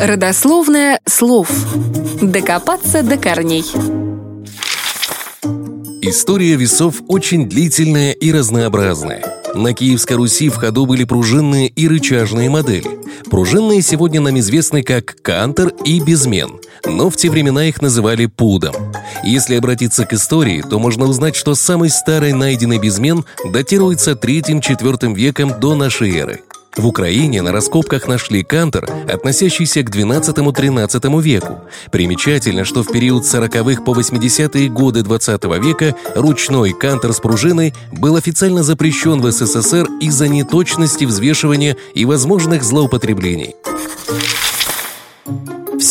Родословное слов. Докопаться до корней. История весов очень длительная и разнообразная. На Киевской Руси в ходу были пружинные и рычажные модели. Пружинные сегодня нам известны как кантер и безмен, но в те времена их называли пудом. Если обратиться к истории, то можно узнать, что самый старый найденный безмен датируется 3-4 веком до нашей эры – в Украине на раскопках нашли кантор, относящийся к 12-13 веку. Примечательно, что в период 40-х по 80-е годы 20 века ручной кантор с пружиной был официально запрещен в СССР из-за неточности взвешивания и возможных злоупотреблений.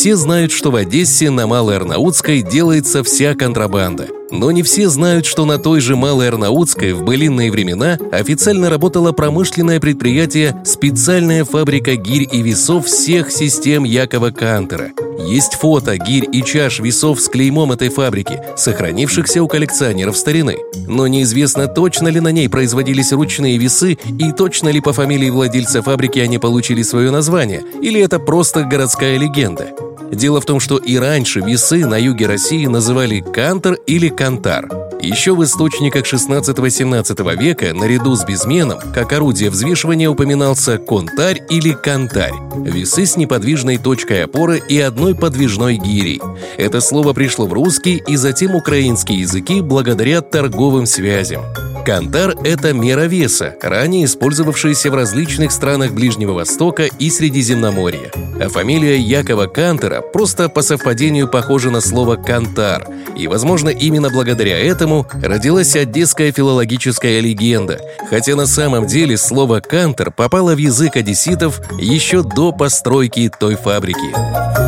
Все знают, что в Одессе на Малой Арнаутской делается вся контрабанда – но не все знают, что на той же Малой Арнаутской в былинные времена официально работало промышленное предприятие «Специальная фабрика гирь и весов всех систем Якова Кантера». Есть фото гирь и чаш весов с клеймом этой фабрики, сохранившихся у коллекционеров старины. Но неизвестно, точно ли на ней производились ручные весы и точно ли по фамилии владельца фабрики они получили свое название, или это просто городская легенда. Дело в том, что и раньше весы на юге России называли кантор или кантар. Еще в источниках 16-17 века наряду с безменом, как орудие взвешивания упоминался контарь или кантарь – весы с неподвижной точкой опоры и одной подвижной гирей. Это слово пришло в русский и затем украинский языки благодаря торговым связям. Кантар – это мера веса, ранее использовавшаяся в различных странах Ближнего Востока и Средиземноморья. А фамилия Якова Кантера просто по совпадению похожа на слово «кантар», и, возможно, именно благодаря этому родилась одесская филологическая легенда, хотя на самом деле слово «кантер» попало в язык одесситов еще до постройки той фабрики.